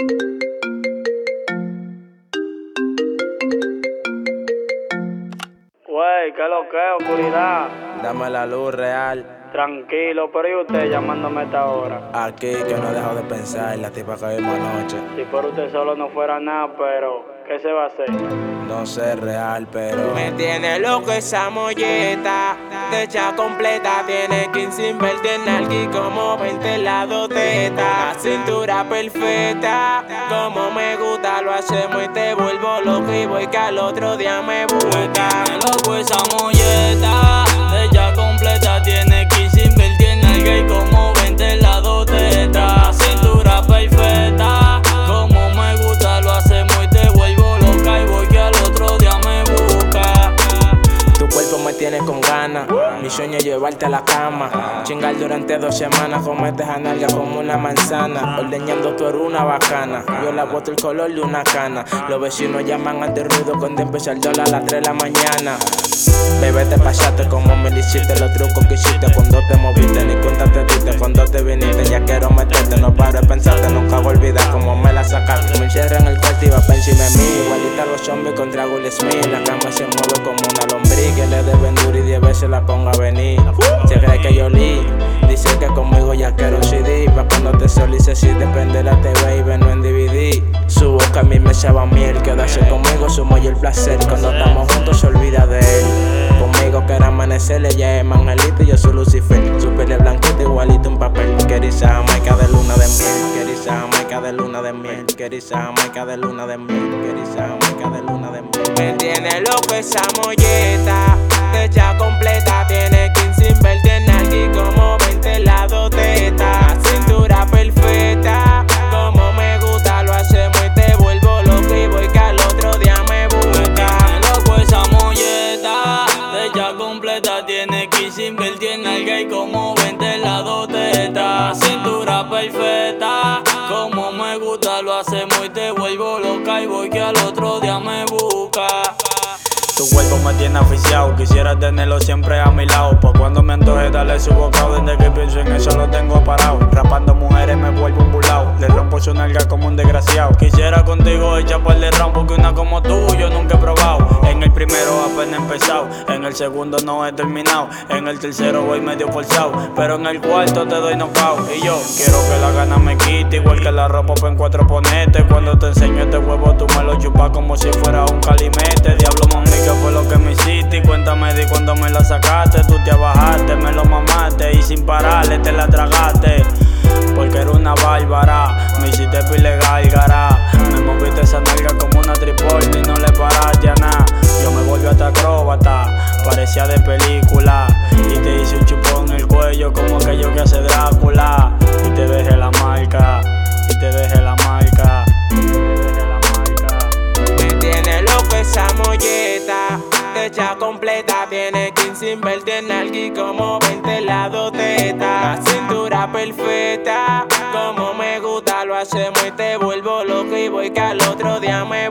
Wey, ¿qué lo que es, oscuridad? Dame la luz real. Tranquilo, pero ¿y usted llamándome a esta hora? Aquí que no he dejado de pensar la tipa que vimos anoche. Si por usted solo no fuera nada, pero ¿qué se va a hacer? No sé real, pero. Me tiene loco esa molleta, hecha completa, tiene 15 invertir en como 20 lados teta. Cintura perfecta, como me gusta, lo hacemos y te vuelvo loco y voy que al otro día me busca. Me loco esa molleta, Sueño es llevarte a la cama. Chingar durante dos semanas. Cometes a nalga como una manzana. Ordeñando tú eres una bacana. Yo la boto el color de una cana. Los vecinos llaman ante ruido cuando empieza el dólar a las 3 de la mañana. Bebé, te pasaste como me hiciste. Los trucos que hiciste cuando te moviste. Ni cuenta te diste cuando te viniste. Ya quiero meterte. No paro de pensarte. Nunca voy a olvidar cómo me la sacaste. Me encierra en el cuarto y va encima de mí. Igualita los zombies contra Will Smith. La cama se mueve como una lombriz. Que veces la ponga a venir. Se cree que yo li. Dice que conmigo ya quiero CD. Pa' cuando te solice si depende la TV y no en DVD. Su boca a mí me sabe a miel. Quedarse conmigo sumo y el placer. Cuando estamos juntos se olvida de él. Conmigo quiere amanecer, ella es Mangelito y yo soy Lucifer. Su piel es blanquita, igualito un papel. Querisa Jamaica de luna de miel. Querisa Jamaica de luna de miel. Querisa Jamaica de luna de miel. Querisa Jamaica de luna de miel. Me tiene loco esa molleta, hecha completa, tiene 15 invertir Tu cuerpo me tiene aficiado, quisiera tenerlo siempre a mi lado. Por cuando me antoje darle su bocado, desde que pienso en eso lo tengo parado. Rapando mujeres me vuelvo un bulao, le rompo su nalga como un desgraciado. Quisiera contigo echar por el round, porque una como tú empezado, en el segundo no he terminado, en el tercero voy medio forzado, pero en el cuarto te doy knockout. Y yo quiero que la gana me quite, igual que la ropa pa' en cuatro ponete. Cuando te enseño este huevo, tú me lo chupas como si fuera un calimete. Diablo mami, ¿qué fue lo que me hiciste? Cuéntame de cuando me la sacaste. Tú te bajaste, me lo mamaste y sin pararle te la tragaste. Porque era una bárbara, me hiciste pile gárgara. Hecha completa, tiene 15 invertir en alguien como 20 lados teta. Cintura perfecta, como me gusta, lo hacemos y te vuelvo loco y voy que al otro día me Me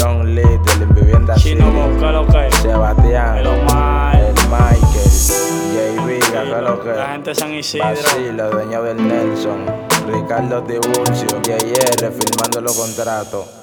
John Lee de la Vivienda Chino. Boca lo que es. Sebastián. El Omar. El Michael. J. Viga, que lo que La gente San Isidro. Basilo, dueño del Nelson. Ricardo Tiburcio. JR firmando los contratos.